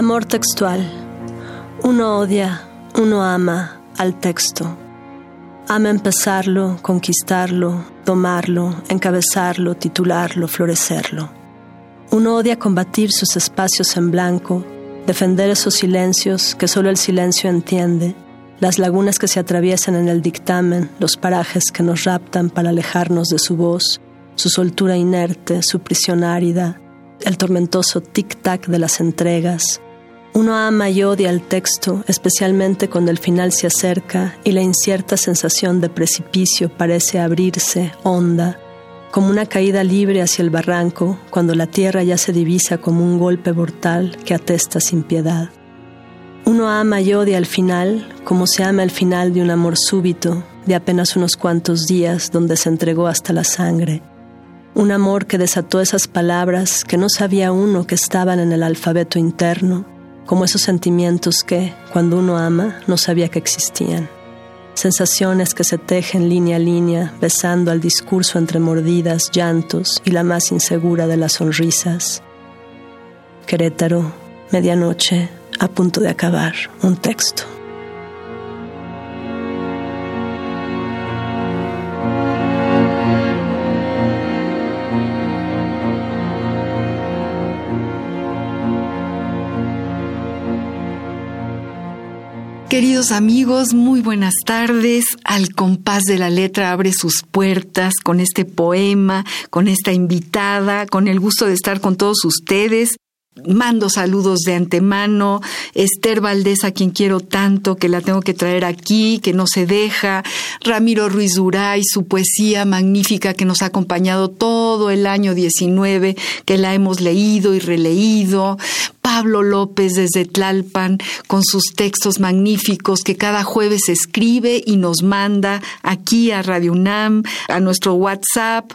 Amor textual. Uno odia, uno ama al texto. Ama empezarlo, conquistarlo, tomarlo, encabezarlo, titularlo, florecerlo. Uno odia combatir sus espacios en blanco, defender esos silencios que solo el silencio entiende, las lagunas que se atraviesan en el dictamen, los parajes que nos raptan para alejarnos de su voz, su soltura inerte, su prisión árida, el tormentoso tic-tac de las entregas, uno ama y odia el texto, especialmente cuando el final se acerca y la incierta sensación de precipicio parece abrirse honda, como una caída libre hacia el barranco, cuando la tierra ya se divisa como un golpe mortal que atesta sin piedad. Uno ama y odia el final, como se ama el final de un amor súbito, de apenas unos cuantos días, donde se entregó hasta la sangre. Un amor que desató esas palabras que no sabía uno que estaban en el alfabeto interno, como esos sentimientos que, cuando uno ama, no sabía que existían. Sensaciones que se tejen línea a línea, besando al discurso entre mordidas, llantos y la más insegura de las sonrisas. Querétaro, medianoche, a punto de acabar, un texto. Queridos amigos, muy buenas tardes. Al compás de la letra abre sus puertas con este poema, con esta invitada, con el gusto de estar con todos ustedes. Mando saludos de antemano. Esther Valdés, a quien quiero tanto, que la tengo que traer aquí, que no se deja. Ramiro Ruiz Duray, su poesía magnífica que nos ha acompañado todo el año 19, que la hemos leído y releído. Pablo López desde Tlalpan con sus textos magníficos que cada jueves escribe y nos manda aquí a Radio UNAM, a nuestro WhatsApp,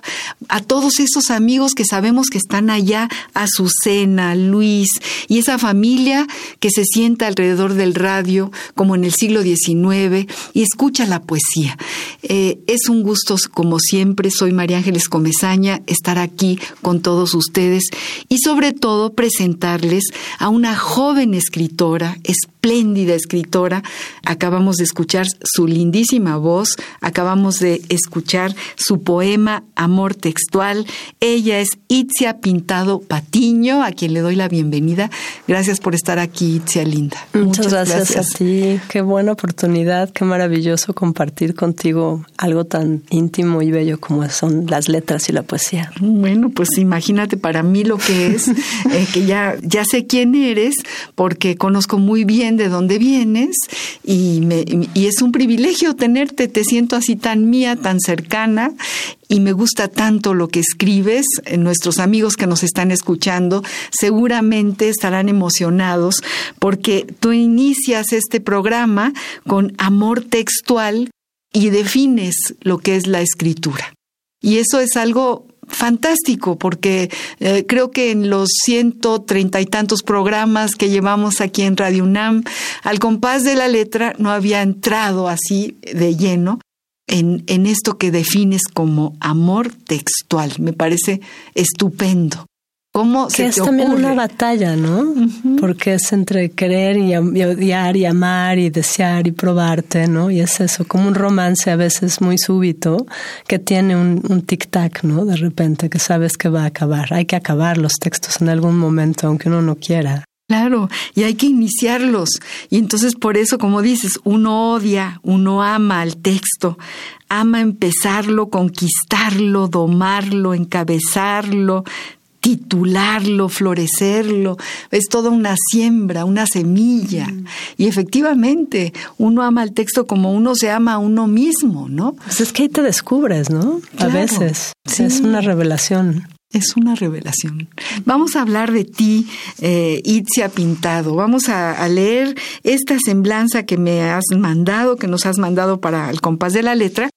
a todos esos amigos que sabemos que están allá, Azucena, Luis y esa familia que se sienta alrededor del radio como en el siglo XIX y escucha la poesía. Eh, es un gusto, como siempre, soy María Ángeles Comezaña, estar aquí con todos ustedes y sobre todo presentarles a una joven escritora, espléndida escritora. Acabamos de escuchar su lindísima voz, acabamos de escuchar su poema Amor Textual. Ella es Itzia Pintado Patiño, a quien le doy la bienvenida. Gracias por estar aquí, Itzia Linda. Muchas, gracias, a ti. Qué buena oportunidad, qué maravilloso compartir contigo algo tan íntimo y bello como son las letras y la poesía. Bueno, pues imagínate para mí lo que es, eh, que ya, ya sé quién eres, porque conozco muy bien de dónde vienes y, y es un privilegio tenerte, te siento así tan mía, tan cercana y me gusta tanto lo que escribes. Nuestros amigos que nos están escuchando seguramente estarán emocionados porque tú inicias este programa con amor textual y defines lo que es la escritura. Y eso es algo fantástico porque eh, creo que en los ciento treinta y tantos programas que llevamos aquí en Radio UNAM, al compás de la letra no había entrado así de lleno en, en esto que defines como amor textual. Me parece estupendo. ¿Cómo que es también una batalla, ¿no? Porque es entre querer y, odiar y amar y desear y probarte, ¿no? Y es eso, como un romance a veces muy súbito que tiene un, un tic-tac, ¿no? De repente que sabes que va a acabar. Hay que acabar los textos en algún momento, aunque uno no quiera. Claro, y hay que iniciarlos. Y entonces por eso, como dices, uno odia, uno ama al texto, ama empezarlo, conquistarlo, domarlo, encabezarlo, titularlo, florecerlo, es toda una siembra, una semilla. Mm. Y efectivamente, uno ama el texto como uno se ama a uno mismo, ¿no? Pues es que ahí te descubres, ¿no? A veces. Es una revelación. Es una revelación. Vamos a hablar de ti, eh, Itzia Pintado. Vamos a, leer esta semblanza que me has mandado, que nos has mandado para el compás de la letra.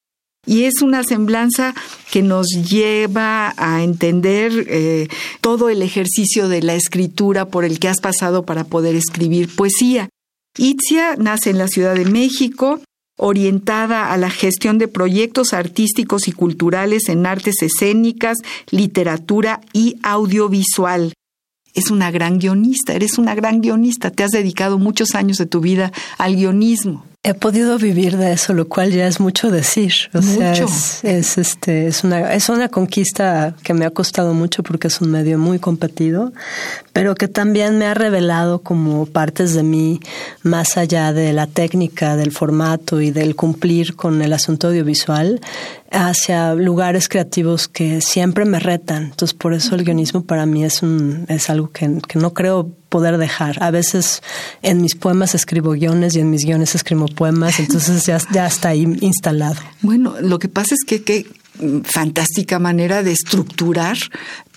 Y es una semblanza que nos lleva a entender eh, todo el ejercicio de la escritura por el que has pasado para poder escribir poesía. Itzia nace en la Ciudad de México, orientada a la gestión de proyectos artísticos y culturales en artes escénicas, literatura y audiovisual. Es una gran guionista, eres una gran guionista, te has dedicado muchos años de tu vida al guionismo. He podido vivir de eso, lo cual ya es mucho decir. O sea, es, este, es una, es una conquista que me ha costado mucho porque es un medio muy competido, pero que también me ha revelado como partes de mí más allá de la técnica, del formato y del cumplir con el asunto audiovisual hacia lugares creativos que siempre me retan. Entonces, por eso el guionismo para mí es un, es algo que, que no creo poder dejar. A veces en mis poemas escribo guiones y en mis guiones escribo poemas, entonces ya, ya está ahí instalado. Bueno, lo que pasa es que, que fantástica manera de estructurar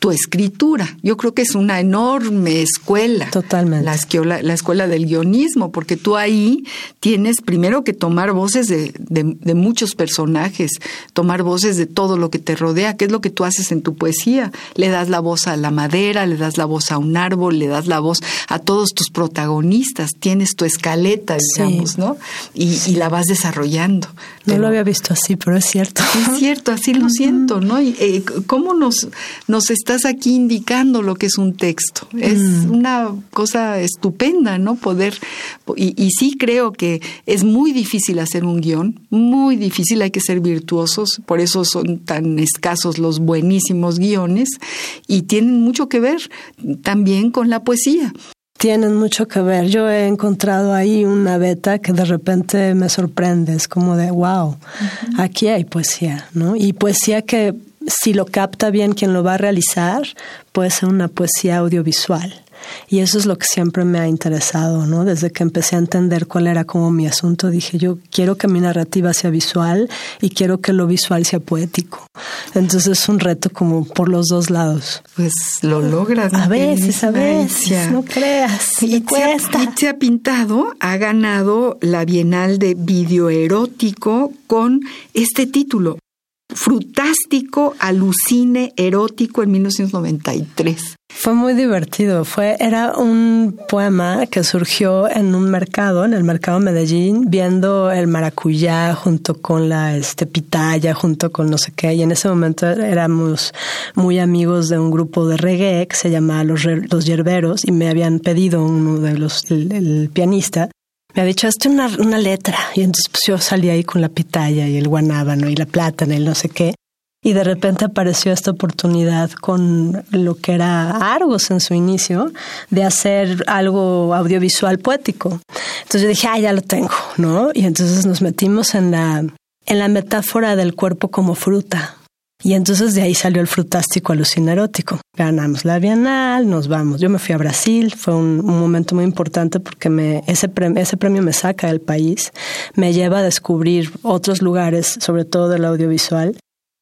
tu escritura. Yo creo que es una enorme escuela. Totalmente. La escuela, la escuela del guionismo, porque tú ahí tienes primero que tomar voces de, de, muchos personajes, tomar voces de todo lo que te rodea, qué es lo que tú haces en tu poesía. Le das la voz a la madera, le das la voz a un árbol, le das la voz a todos tus protagonistas, tienes tu escaleta, digamos, ¿no? Y, y, la vas desarrollando. No lo había visto así, pero es cierto. Es cierto, así lo siento, ¿no? Y, eh, ¿Cómo nos, nos está estás aquí indicando lo que es un texto. Es mm. una cosa estupenda, ¿no? Poder, y, y, sí creo que es muy difícil hacer un guion, muy difícil, hay que ser virtuosos, por eso son tan escasos los buenísimos guiones y tienen mucho que ver también con la poesía tienen mucho que ver. Yo he encontrado ahí una beta que de repente me sorprende, es como de, wow, aquí hay poesía, ¿no? Y poesía que si lo capta bien quien lo va a realizar, puede ser una poesía audiovisual. Y eso es lo que siempre me ha interesado, ¿no? Desde que empecé a entender cuál era como mi asunto, dije, yo quiero que mi narrativa sea visual y quiero que lo visual sea poético. Entonces es un reto como por los dos lados. Pues lo logras. A veces, a veces, no creas. Y ha pintado, ha ganado la Bienal de Video Erótico con este título, frutástico, alucine, erótico en 1993. Fue muy divertido. Fue, era un poema que surgió en un mercado, en el mercado Medellín, viendo el maracuyá junto con la este, pitaya, junto con no sé qué. Y en ese momento éramos muy amigos de un grupo de reggae que se llamaba Los, los Yerberos y me habían pedido uno de los, el pianista, me ha dicho, hazte una, una letra. Y entonces pues, yo salí ahí con la pitaya y el guanábano y la plátana y el no sé qué. Y de repente apareció esta oportunidad con lo que era Argos en su inicio de hacer algo audiovisual poético. Entonces yo dije, ah, ya lo tengo, ¿no? Y entonces nos metimos en la, en la metáfora del cuerpo como fruta. Y entonces de ahí salió el frutástico erótico. Ganamos la Bienal, nos vamos. Yo me fui a Brasil, fue un, momento muy importante porque me, ese, premio, ese premio me saca del país, me lleva a descubrir otros lugares, sobre todo del audiovisual,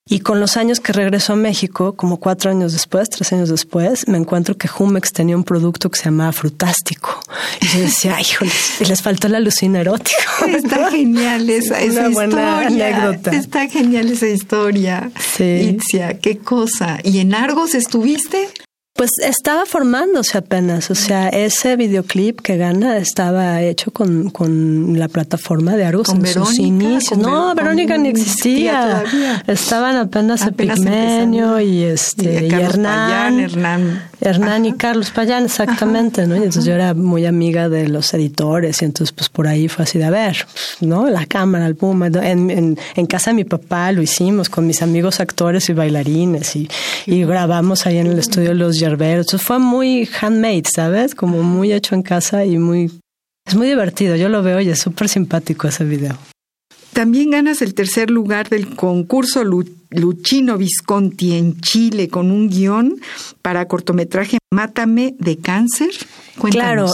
y con los años que regreso a México, como cuatro años después, tres años después, me encuentro que Jumex tenía un producto que se llamaba Frutástico. Y yo decía, ay, les faltó la alucina erótica. Está genial esa, esa buena anécdota. Está genial esa historia. Sí. Itzia, qué cosa. ¿Y en Argos estuviste? Pues estaba formándose apenas, o sea, ese videoclip que gana estaba hecho con, con la plataforma de Argos en sus inicios. No, Verónica ni existía. Estaban apenas, Epigmenio y este y, Hernán, Hernán, Hernán y Carlos Payán, exactamente, ¿no? Y entonces yo era muy amiga de los editores y entonces pues por ahí fue así de a ver, ¿no? La cámara, el puma. En, en, en casa de mi papá lo hicimos con mis amigos actores y bailarines y, y grabamos ahí en el estudio Los Entonces fue muy handmade, ¿sabes? Como muy hecho en casa y muy... Es muy divertido, yo lo veo y es súper simpático ese video. También ganas el tercer lugar del concurso Luchino Visconti en Chile con un guion para cortometraje Mátame de cáncer. Claro,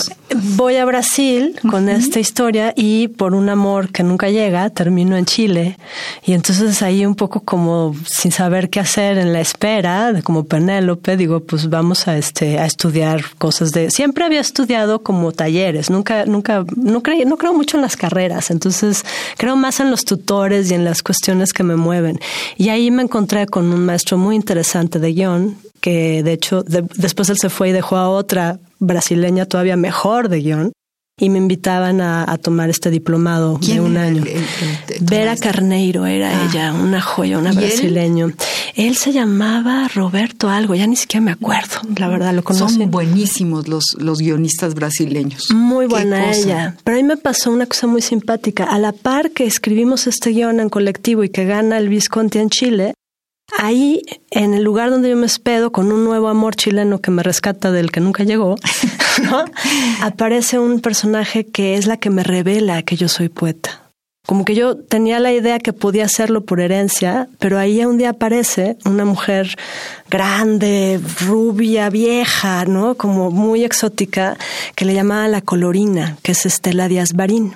voy a Brasil con esta historia y por un amor que nunca llega, termino en Chile. Y entonces ahí un poco como sin saber qué hacer en la espera, como Penélope, digo, pues vamos a este a estudiar cosas de siempre había estudiado como talleres, nunca nunca no creo no creo mucho en las carreras, entonces creo más en los tutores y en las cuestiones que me mueven. Y ahí me encontré con un maestro muy interesante de guion que de hecho después él se fue y dejó a otra brasileña todavía mejor de guion y me invitaban a, tomar este diplomado de un año. Vera Carneiro era ah. ella, una joya, una brasileño. Él? se llamaba Roberto algo, ya ni siquiera me acuerdo, la verdad lo conozco. Son buenísimos los, los guionistas brasileños. Muy buena ella. Pero a mí me pasó una cosa muy simpática. A la par que escribimos este guion en colectivo y que gana el Visconti en Chile, Ahí, en el lugar donde yo me hospedo, con un nuevo amor chileno que me rescata del que nunca llegó, aparece un personaje que es la que me revela que yo soy poeta como que yo tenía la idea que podía hacerlo por herencia, pero ahí un día aparece una mujer grande, rubia, vieja, ¿no? Como muy exótica, que le llamaba la colorina, que es Estela Díaz Barín.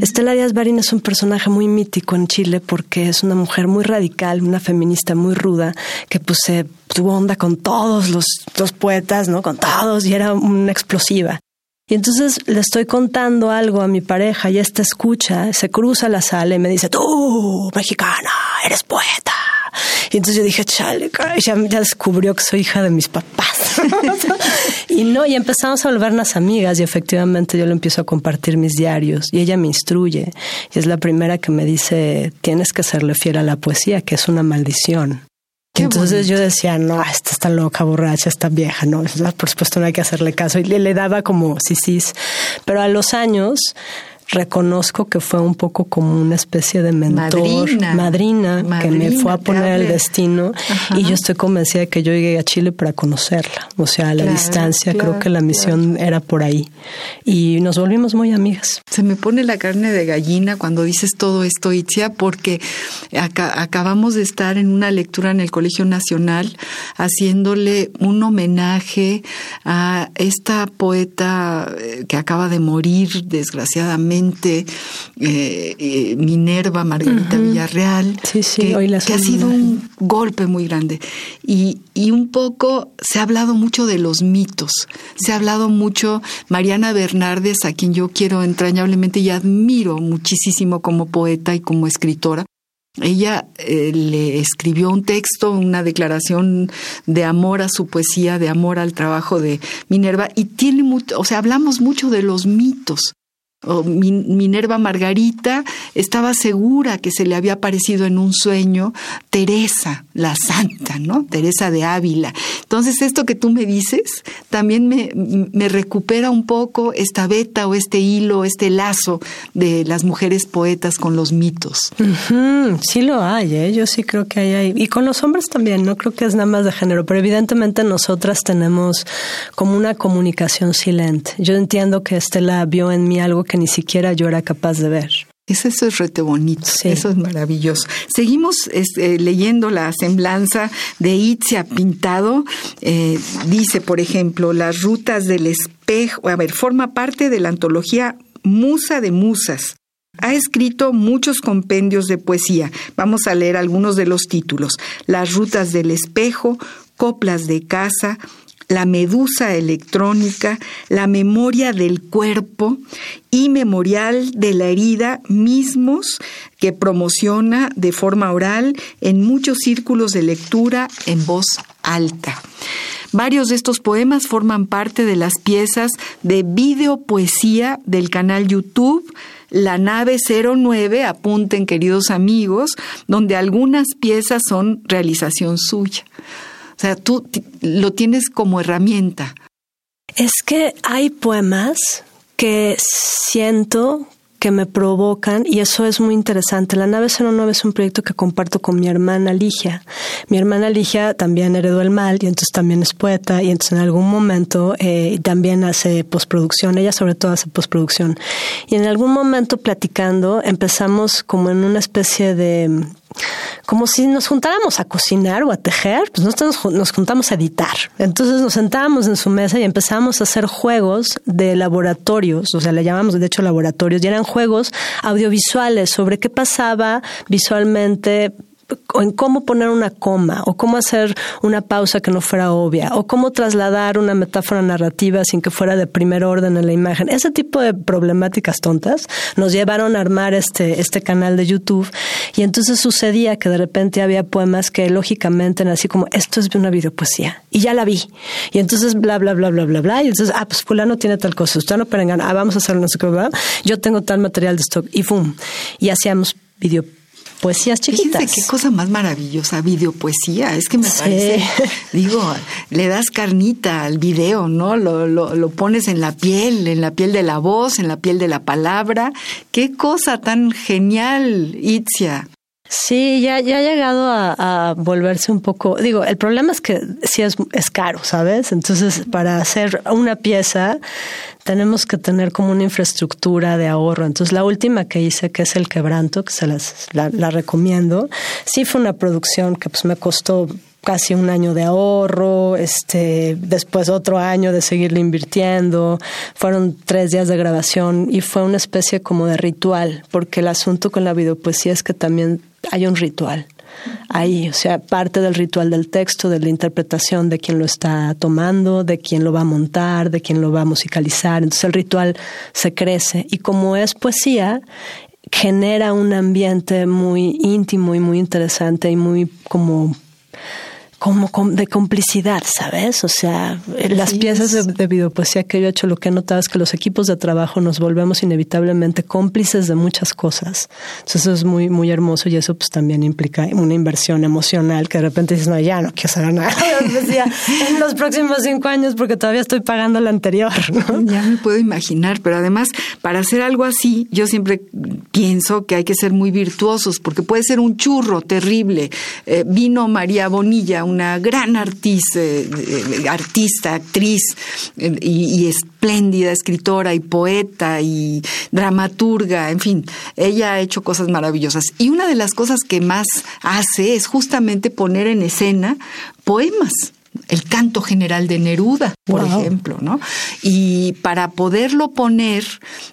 Estela Díaz Barín es un personaje muy mítico en Chile porque es una mujer muy radical, una feminista muy ruda, que pues se tuvo onda con todos los, los poetas, ¿no? Con todos y era una explosiva. Y entonces le estoy contando algo a mi pareja y esta escucha, se cruza la sala y me dice, tú, mexicana, eres poeta. Y entonces yo dije, chale, ya, ya descubrió que soy hija de mis papás. y no, y empezamos a volvernos amigas y efectivamente yo le empiezo a compartir mis diarios y ella me instruye. Y es la primera que me dice, tienes que serle fiel a la poesía, que es una maldición. Entonces yo decía, no, esta está loca, borracha, está vieja, no, por supuesto no hay que hacerle caso. Y le, le daba como sí, sí. Pero a los años reconozco que fue un poco como una especie de mentor, madrina, que me fue a poner el destino. Y yo estoy convencida de que yo llegué a Chile para conocerla, o sea, a la distancia, creo que la misión era por ahí. Y nos volvimos muy amigas. Se me pone la carne de gallina cuando dices todo esto, Itzia, porque acabamos de estar en una lectura en el Colegio Nacional haciéndole un homenaje a esta poeta eh, que acaba de morir desgraciadamente eh, eh, Minerva Margarita Villarreal, que, ha sido un golpe muy grande. Y, y un poco se ha hablado mucho de los mitos, se ha hablado mucho, Mariana Bernardes, a quien yo quiero entrañablemente y admiro muchísimo como poeta y como escritora, ella eh, le escribió un texto, una declaración de amor a su poesía, de amor al trabajo de Minerva, y tiene mucho, o sea, hablamos mucho de los mitos Minerva Margarita estaba segura que se le había aparecido en un sueño Teresa, la santa, ¿no? Teresa de Ávila. Entonces, esto que tú me dices también me, me recupera un poco esta beta o este hilo, este lazo de las mujeres poetas con los mitos. Sí lo hay, ¿eh? yo sí creo que hay, hay. Y con los hombres también, no creo que es nada más de género, pero evidentemente nosotras tenemos como una comunicación silente. Yo entiendo que Estela vio en mí algo que ni siquiera yo era capaz de ver. Eso, es rete bonito, eso es maravilloso. Seguimos este, leyendo la semblanza de Itzia Pintado. Eh, dice, por ejemplo, las rutas del espejo, a ver, forma parte de la antología Musa de Musas. Ha escrito muchos compendios de poesía. Vamos a leer algunos de los títulos. Las rutas del espejo, coplas de casa, la medusa electrónica, la memoria del cuerpo y memorial de la herida mismos que promociona de forma oral en muchos círculos de lectura en voz alta. Varios de estos poemas forman parte de las piezas de videopoesía del canal YouTube La nave 09, apunten queridos amigos, donde algunas piezas son realización suya. O sea, tú lo tienes como herramienta. Es que hay poemas que siento que me provocan y eso es muy interesante. La nave 09 es un proyecto que comparto con mi hermana Ligia. Mi hermana Ligia también heredó el mal y entonces también es poeta y entonces en algún momento eh, también hace postproducción. Ella sobre todo hace postproducción. Y en algún momento platicando empezamos como en una especie de como si nos juntáramos a cocinar o a tejer, pues nosotros nos juntamos a editar. Entonces nos sentábamos en su mesa y empezamos a hacer juegos de laboratorios, o sea, le llamamos de hecho laboratorios, y eran juegos audiovisuales sobre qué pasaba visualmente en cómo poner una coma, o cómo hacer una pausa que no fuera obvia, o cómo trasladar una metáfora narrativa sin que fuera de primer orden en la imagen. Ese tipo de problemáticas tontas nos llevaron a armar este, este canal de YouTube y entonces sucedía que de repente había poemas que lógicamente eran así como, esto es una videopoesía, y ya la vi. Y entonces bla, bla, bla, bla, bla, bla, y entonces, ah, pues fulano tiene tal cosa, usted no perengan, ah, vamos a hacer no sé qué, yo tengo tal material de stock, y ¡fum! Y hacíamos video poesías chiquitas. qué cosa más maravillosa, videopoesía. Es que me parece, digo, le das carnita al video, ¿no? Lo, lo, lo, pones en la piel, en la piel de la voz, en la piel de la palabra. Qué cosa tan genial, Itzia. Sí, ya, ya ha llegado a, volverse un poco. Digo, el problema es que sí es, es caro, ¿sabes? Entonces, para hacer una pieza, tenemos que tener como una infraestructura de ahorro. Entonces, la última que hice, que es el quebranto, que se las, la, la recomiendo, sí fue una producción que pues me costó casi un año de ahorro, este, después otro año de seguirle invirtiendo, fueron tres días de grabación y fue una especie como de ritual, porque el asunto con la videopoesía es que también hay un ritual ahí, o sea, parte del ritual del texto, de la interpretación de quien lo está tomando, de quien lo va a montar, de quien lo va a musicalizar. Entonces el ritual se crece y como es poesía, genera un ambiente muy íntimo y muy interesante y muy como como de complicidad, ¿sabes? O sea, las piezas de, de, videopoesía que yo he hecho, lo que he notado es que los equipos de trabajo nos volvemos inevitablemente cómplices de muchas cosas. Entonces eso es muy, muy hermoso y eso pues también implica una inversión emocional que de repente dices, no, ya no quiero hacer nada en los próximos cinco años porque todavía estoy pagando la anterior, ¿no? Ya me puedo imaginar, pero además para hacer algo así, yo siempre pienso que hay que ser muy virtuosos porque puede ser un churro terrible. Eh, vino María Bonilla, una gran artista, eh, artista actriz eh, y, espléndida escritora y poeta y dramaturga, en fin, ella ha hecho cosas maravillosas. Y una de las cosas que más hace es justamente poner en escena poemas el canto general de Neruda, por ejemplo, ¿no? Y para poderlo poner,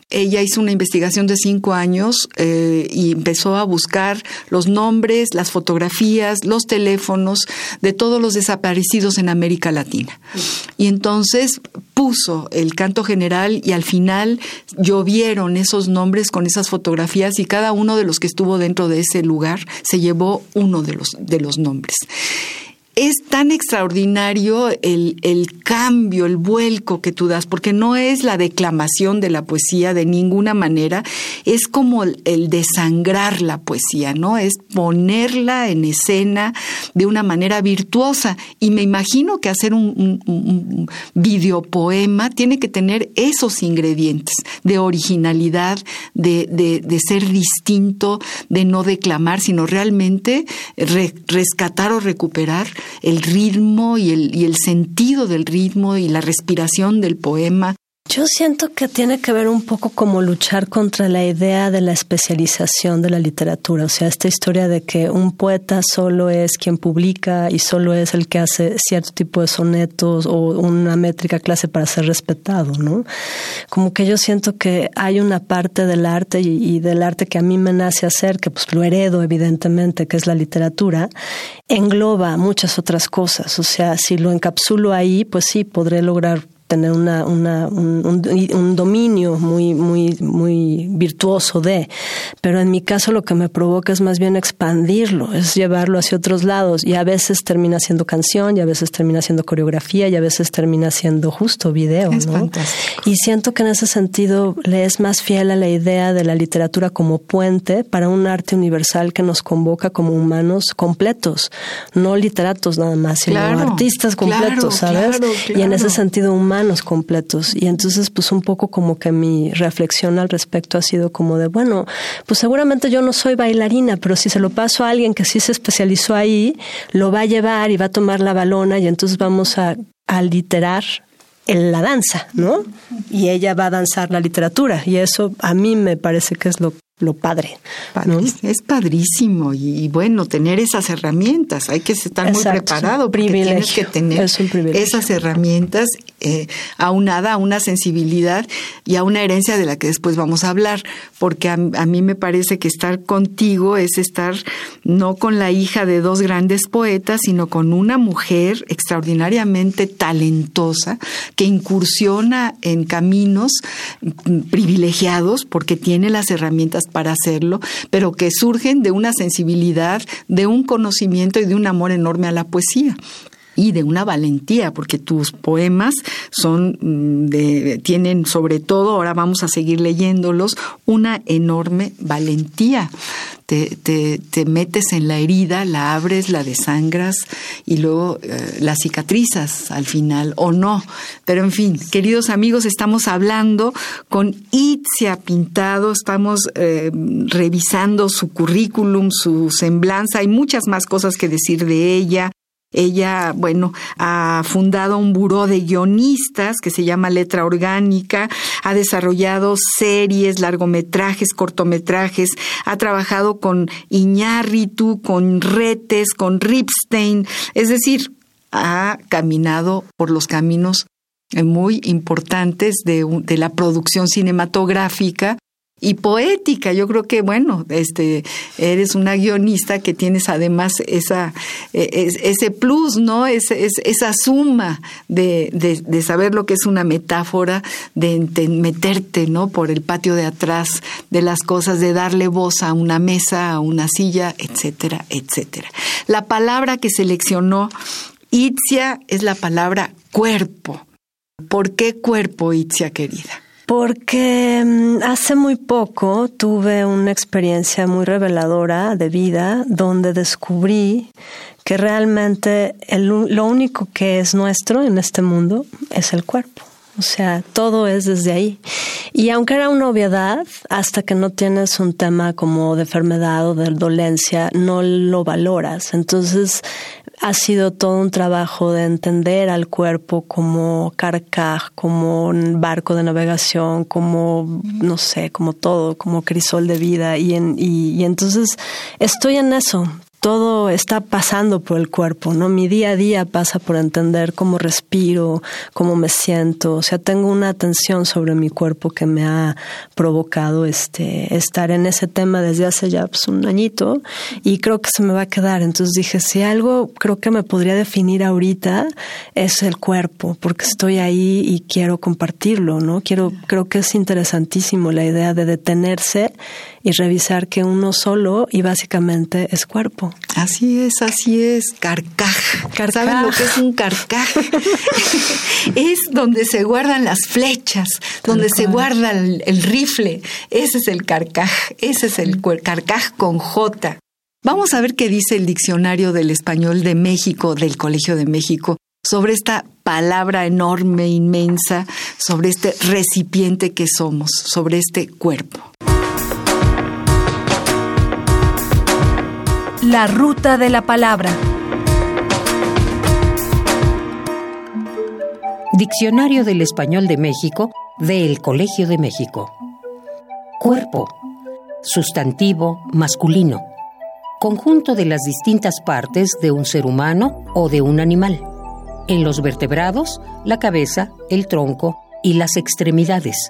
ella hizo una investigación de cinco años eh, y empezó a buscar los nombres, las fotografías, los teléfonos de todos los desaparecidos en América Latina. Y entonces puso el canto general y al final llovieron esos nombres con esas fotografías y cada uno de los que estuvo dentro de ese lugar se llevó uno de los, de los nombres es tan extraordinario el, el, cambio, el vuelco que tú das, porque no es la declamación de la poesía de ninguna manera, es como el, desangrar la poesía, ¿no? Es ponerla en escena de una manera virtuosa. Y me imagino que hacer un, un, un videopoema tiene que tener esos ingredientes de originalidad, de, de, de, ser distinto, de no declamar, sino realmente rescatar o recuperar el ritmo y el, y el sentido del ritmo y la respiración del poema. Yo siento que tiene que ver un poco como luchar contra la idea de la especialización de la literatura, o sea, esta historia de que un poeta solo es quien publica y solo es el que hace cierto tipo de sonetos o una métrica clase para ser respetado, ¿no? Como que yo siento que hay una parte del arte y, del arte que a mí me nace hacer, que pues lo heredo evidentemente, que es la literatura, engloba muchas otras cosas, o sea, si lo encapsulo ahí, pues sí, podré lograr tener una, una, un, dominio muy, muy, muy virtuoso de, pero en mi caso lo que me provoca es más bien expandirlo, es llevarlo hacia otros lados y a veces termina siendo canción y a veces termina siendo coreografía y a veces termina siendo justo video. ¿no? Y siento que en ese sentido le es más fiel a la idea de la literatura como puente para un arte universal que nos convoca como humanos completos, no literatos nada más, sino artistas completos, ¿sabes? Y en ese sentido humano completos. Y entonces, pues un poco como que mi reflexión al respecto ha sido como de, bueno, pues seguramente yo no soy bailarina, pero si se lo paso a alguien que sí se especializó ahí, lo va a llevar y va a tomar la balona y entonces vamos a, a literar en la danza, ¿no? Y ella va a danzar la literatura y eso a mí me parece que es lo lo padre. Es padrísimo y, bueno, tener esas herramientas, hay que estar muy preparado porque tienes que tener esas herramientas eh, aunada a una sensibilidad y a una herencia de la que después vamos a hablar, porque a, a mí me parece que estar contigo es estar no con la hija de dos grandes poetas, sino con una mujer extraordinariamente talentosa que incursiona en caminos privilegiados porque tiene las herramientas para hacerlo, pero que surgen de una sensibilidad, de un conocimiento y de un amor enorme a la poesía y de una valentía, porque tus poemas son mm, de, tienen sobre todo, ahora vamos a seguir leyéndolos, una enorme valentía. Te, te, te metes en la herida, la abres, la desangras y luego eh, la cicatrizas al final, o no. Pero en fin, queridos amigos, estamos hablando con Itzia Pintado, estamos eh, revisando su currículum, su semblanza, hay muchas más cosas que decir de ella. Ella, bueno, ha fundado un buró de guionistas que se llama Letra Orgánica, ha desarrollado series, largometrajes, cortometrajes, ha trabajado con Iñárritu, con Retes, con Ripstein, es decir, ha caminado por los caminos muy importantes de, de la producción cinematográfica y poética. Yo creo que, bueno, este, eres una guionista que tienes además esa, e, ese plus, ¿no? Es, esa suma de, de, saber lo que es una metáfora, de, meterte, ¿no? Por el patio de atrás de las cosas, de darle voz a una mesa, a una silla, etcétera, etcétera. La palabra que seleccionó Itzia es la palabra cuerpo. ¿Por qué cuerpo, Itzia querida? Porque mm, hace muy poco tuve una experiencia muy reveladora de vida donde descubrí que realmente lo único que es nuestro en este mundo es el cuerpo. O sea, todo es desde ahí. Y aunque era una obviedad, hasta que no tienes un tema como de enfermedad o de dolencia, no lo valoras. Entonces, ha sido todo un trabajo de entender al cuerpo como carcaj, como un barco de navegación, como, no sé, como todo, como crisol de vida. Y, en, y entonces estoy en eso, todo está pasando por el cuerpo, ¿no? Mi día a día pasa por entender cómo respiro, cómo me siento, o sea, tengo una atención sobre mi cuerpo que me ha provocado este estar en ese tema desde hace ya pues, un añito y creo que se me va a quedar. Entonces dije, si algo creo que me podría definir ahorita es el cuerpo, porque estoy ahí y quiero compartirlo, ¿no? Quiero creo que es interesantísimo la idea de detenerse y revisar que uno solo y básicamente es cuerpo. Así es, así es, carcaj. ¿Saben lo que es un carcaj? es donde se guardan las flechas, donde se guarda el, rifle. Ese es el carcaj, ese es el carcaj con J. Vamos a ver qué dice el diccionario del español de México, del Colegio de México, sobre esta palabra enorme, inmensa, sobre este recipiente que somos, sobre este cuerpo. La ruta de la palabra. Diccionario del Español de México del Colegio de México. Cuerpo. Sustantivo masculino. Conjunto de las distintas partes de un ser humano o de un animal. En los vertebrados, la cabeza, el tronco y las extremidades.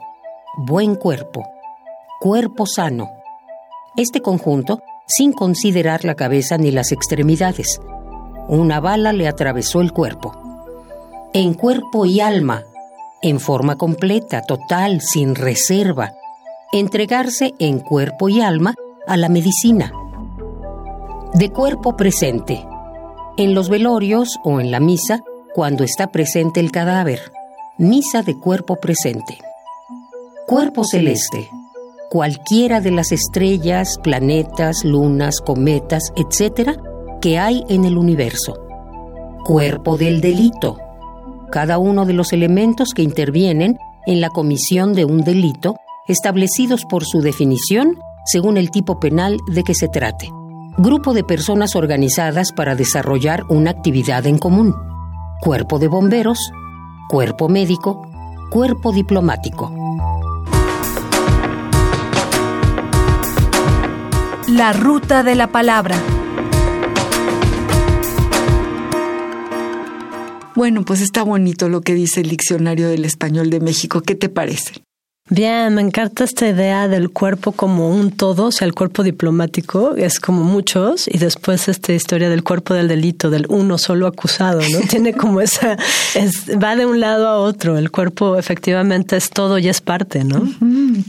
Buen cuerpo. Cuerpo sano. Este conjunto sin considerar la cabeza ni las extremidades. Una bala le atravesó el cuerpo. En cuerpo y alma, en forma completa, total, sin reserva. Entregarse en cuerpo y alma a la medicina. De cuerpo presente. En los velorios o en la misa, cuando está presente el cadáver. Misa de cuerpo presente. Cuerpo celeste cualquiera de las estrellas, planetas, lunas, cometas, etc., que hay en el universo. Cuerpo del delito. Cada uno de los elementos que intervienen en la comisión de un delito, establecidos por su definición según el tipo penal de que se trate. Grupo de personas organizadas para desarrollar una actividad en común. Cuerpo de bomberos, cuerpo médico, cuerpo diplomático. La ruta de la palabra. Bueno, pues está bonito lo que dice el Diccionario del Español de México. ¿Qué te parece? Bien, me encanta esta idea del cuerpo como un todo, o sea, el cuerpo diplomático es como muchos y después esta historia del cuerpo del delito, del uno solo acusado, ¿no? Tiene como esa, es, va de un lado a otro, el cuerpo efectivamente es todo y es parte, ¿no?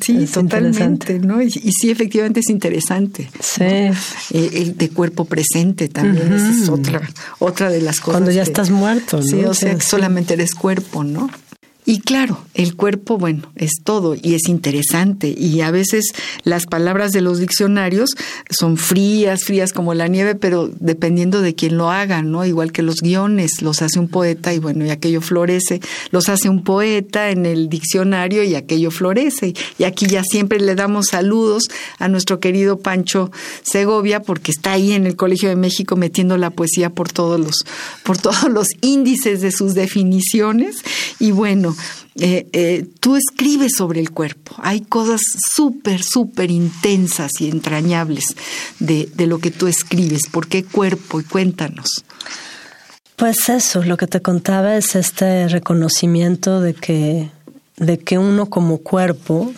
Sí, totalmente, ¿no? Y, sí, efectivamente es interesante. Sí. Eh, el de cuerpo presente también, esa es otra, otra de las cosas. Cuando ya estás muerto, ¿no? Sí, o sea, que solamente eres cuerpo, ¿no? Y claro, el cuerpo, bueno, es todo y es interesante y a veces las palabras de los diccionarios son frías, frías como la nieve, pero dependiendo de quién lo haga, ¿no? Igual que los guiones, los hace un poeta y bueno, y aquello florece, los hace un poeta en el diccionario y aquello florece. Y aquí ya siempre le damos saludos a nuestro querido Pancho Segovia porque está ahí en el Colegio de México metiendo la poesía por todos los por todos los índices de sus definiciones y bueno, eh, eh, tú escribes sobre el cuerpo. Hay cosas súper, súper intensas y entrañables de, de lo que tú escribes. ¿Por qué cuerpo? Y cuéntanos. Pues eso, lo que te contaba es este reconocimiento de que, de que uno como cuerpo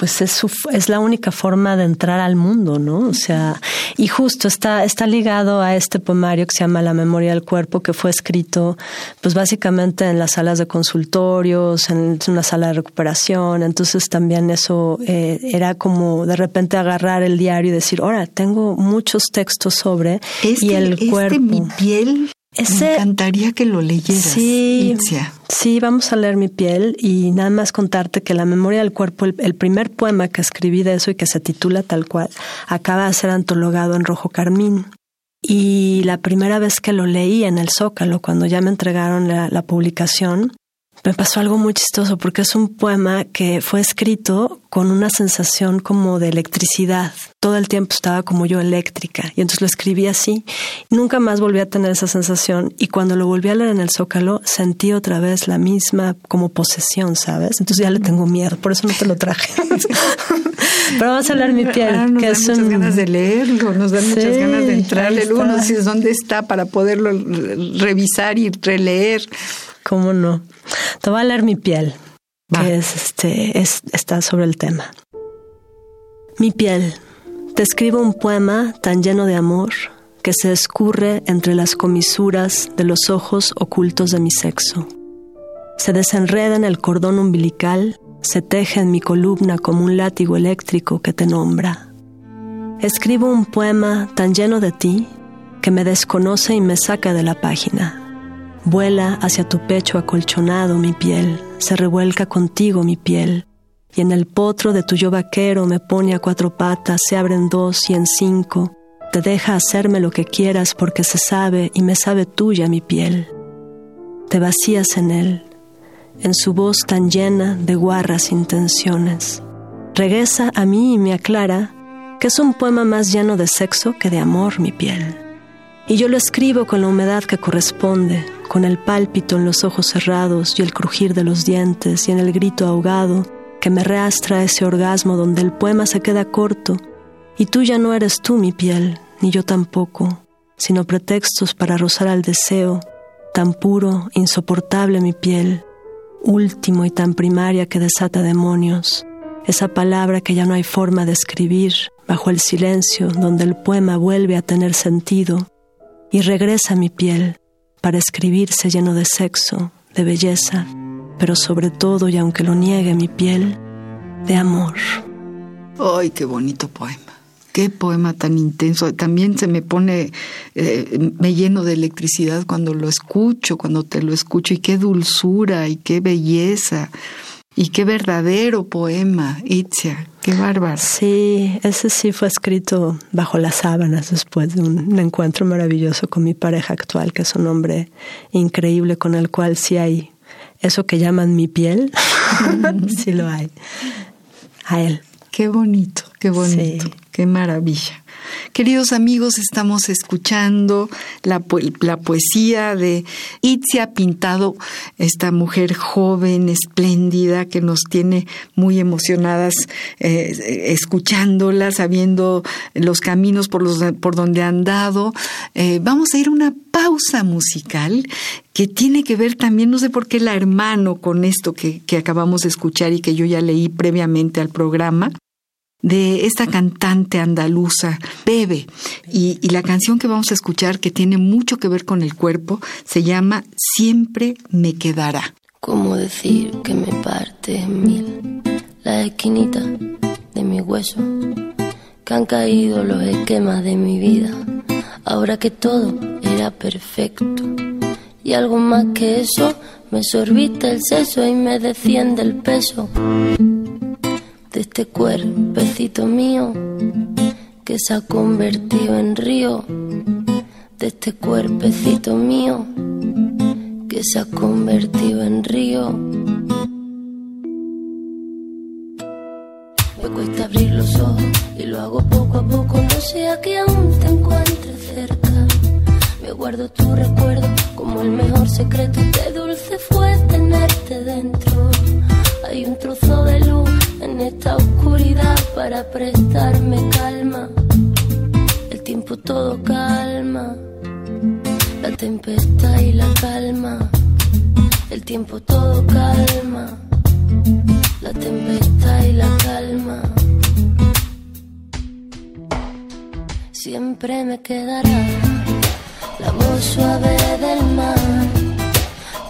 pues es, su, es la única forma de entrar al mundo, ¿no? O sea, y justo está, está ligado a este poemario que se llama La memoria del cuerpo, que fue escrito, pues básicamente en las salas de consultorios, en una sala de recuperación. Entonces también eso eh, era como de repente agarrar el diario y decir, ahora tengo muchos textos sobre y el este cuerpo. mi piel me encantaría que lo leyeras. Sí, sí, vamos a leer mi piel y nada más contarte que la memoria del cuerpo, el, primer poema que escribí de eso y que se titula tal cual, acaba de ser antologado en rojo carmín. Y la primera vez que lo leí en el Zócalo, cuando ya me entregaron la publicación, me pasó algo muy chistoso porque es un poema que fue escrito con una sensación como de electricidad. Todo el tiempo estaba como yo eléctrica y entonces lo escribí así. Nunca más volví a tener esa sensación y cuando lo volví a leer en el Zócalo sentí otra vez la misma como posesión, ¿sabes? Entonces ya le tengo miedo, por eso no te lo traje. Pero vamos a hablar mi piel. Ah, nos que dan es muchas un... ganas de leerlo, nos dan muchas ganas de entrarle. Luego nos dices dónde está para poderlo re- revisar y releer. ¿Cómo no? Te voy a leer mi piel, Va. que es este, es, está sobre el tema. Mi piel. Te escribo un poema tan lleno de amor que se escurre entre las comisuras de los ojos ocultos de mi sexo. Se desenreda en el cordón umbilical, se teje en mi columna como un látigo eléctrico que te nombra. Escribo un poema tan lleno de ti que me desconoce y me saca de la página. Vuela hacia tu pecho acolchonado mi piel, se revuelca contigo mi piel, y en el potro de tu yo vaquero me pone a cuatro patas, se abren dos y en cinco, te deja hacerme lo que quieras porque se sabe y me sabe tuya mi piel. Te vacías en él, en su voz tan llena de guarras intenciones. Regresa a mí y me aclara que es un poema más lleno de sexo que de amor mi piel. Y yo lo escribo con la humedad que corresponde, con el pálpito en los ojos cerrados y el crujir de los dientes y en el grito ahogado que me reastra ese orgasmo donde el poema se queda corto. Y tú ya no eres tú mi piel, ni yo tampoco, sino pretextos para rozar al deseo, tan puro, insoportable mi piel, último y tan primaria que desata demonios, esa palabra que ya no hay forma de escribir bajo el silencio donde el poema vuelve a tener sentido y regresa a mi piel para escribirse lleno de sexo, de belleza, pero sobre todo, y aunque lo niegue mi piel, de amor. ¡Ay, qué bonito poema! Qué poema tan intenso. También se me pone, eh, me lleno de electricidad cuando lo escucho, cuando te lo escucho. Y qué dulzura y qué belleza. Y qué verdadero poema, Itzia. Qué bárbaro. Sí, ese sí fue escrito bajo las sábanas después de un, encuentro maravilloso con mi pareja actual, que es un hombre increíble con el cual sí hay eso que llaman mi piel. sí lo hay. A él. Qué bonito, qué bonito, Sí. qué maravilla. Queridos amigos, estamos escuchando la, la poesía de Itzia Pintado, esta mujer joven, espléndida, que nos tiene muy emocionadas eh, escuchándola, sabiendo los caminos por, los, por donde han dado. Eh, vamos a ir a una pausa musical que tiene que ver también, no sé por qué la hermano con esto que, que acabamos de escuchar y que yo ya leí previamente al programa de esta cantante andaluza, Bebe. Y, la canción que vamos a escuchar, que tiene mucho que ver con el cuerpo, se llama Siempre me quedará. ¿Cómo decir que me parte mil la esquinita de mi hueso? Que han caído los esquemas de mi vida, ahora que todo era perfecto. Y algo más que eso, me sorbiste el seso y me desciende el peso de este cuerpecito mío que se ha convertido en río, de este cuerpecito mío que se ha convertido en río. Me cuesta abrir los ojos y lo hago poco a poco, no sea que aún te encuentre cerca. Me guardo tu recuerdo como el mejor secreto, qué dulce fue tenerte dentro. Hay un trozo de luz en esta oscuridad para prestarme calma. El tiempo todo calma, la tempestad y la calma. El tiempo todo calma, la tempestad y la calma. Siempre me quedará la voz suave del mar,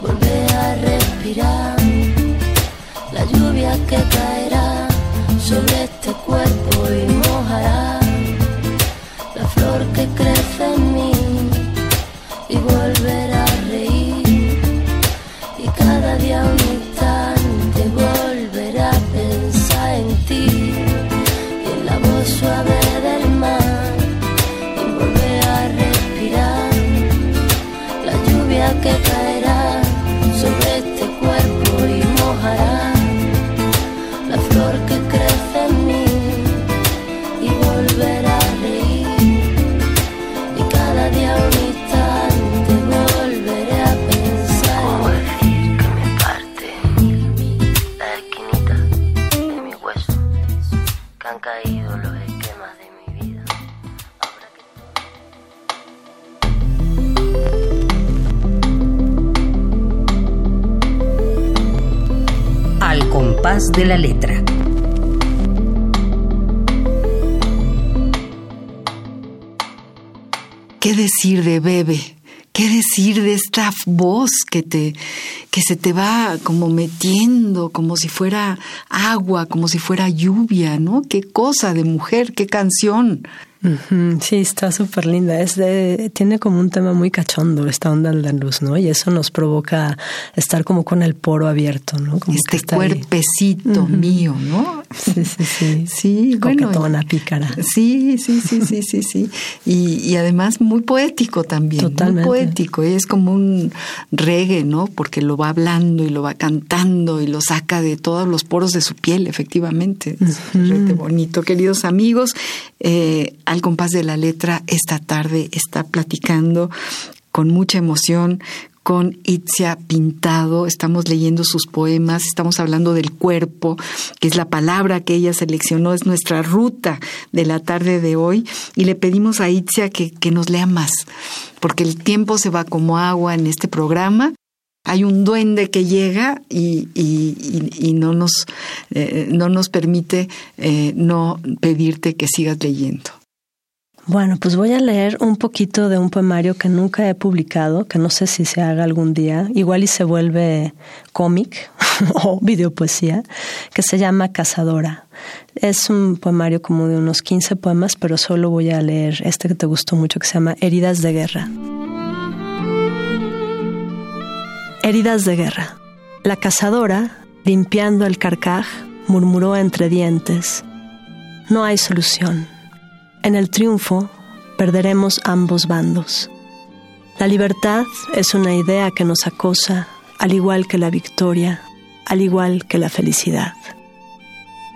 volver a respirar la lluvia que caerá sobre este cuerpo y mojará la flor que crece ¿Qué decir de Bebe? ¿Qué decir de esta voz que te que se te va como metiendo como si fuera agua, como si fuera lluvia, ¿no? Qué cosa de mujer, qué canción. Sí, está súper linda. Es de, tiene como un tema muy cachondo esta onda de la luz, ¿no? Y eso nos provoca estar como con el poro abierto, ¿no? Como este cuerpecito mío, ¿no? Sí, sí, sí. Sí, bueno. una pícara. Sí, sí, sí, sí, sí, sí. Y, y además muy poético también. Totalmente. Muy poético. Y es como un reggae, ¿no? Porque lo va hablando y lo va cantando y lo saca de todos los poros de su piel, efectivamente. Es bonito. Queridos amigos, eh, al compás de la letra, esta tarde está platicando con mucha emoción con Itzia Pintado, estamos leyendo sus poemas, estamos hablando del cuerpo, que es la palabra que ella seleccionó, es nuestra ruta de la tarde de hoy, y le pedimos a Itzia que, que nos lea más, porque el tiempo se va como agua en este programa, hay un duende que llega y, y, no, nos, eh, no nos permite eh, no pedirte que sigas leyendo. Bueno, pues voy a leer un poquito de un poemario que nunca he publicado, que no sé si se haga algún día, igual y se vuelve cómic o videopoesía, que se llama Cazadora. Es un poemario como de unos 15 poemas, pero solo voy a leer este que te gustó mucho, que se llama Heridas de Guerra. Heridas de guerra. La cazadora, limpiando el carcaj, murmuró entre dientes, No hay solución en el triunfo perderemos ambos bandos. La libertad es una idea que nos acosa, al igual que la victoria, al igual que la felicidad.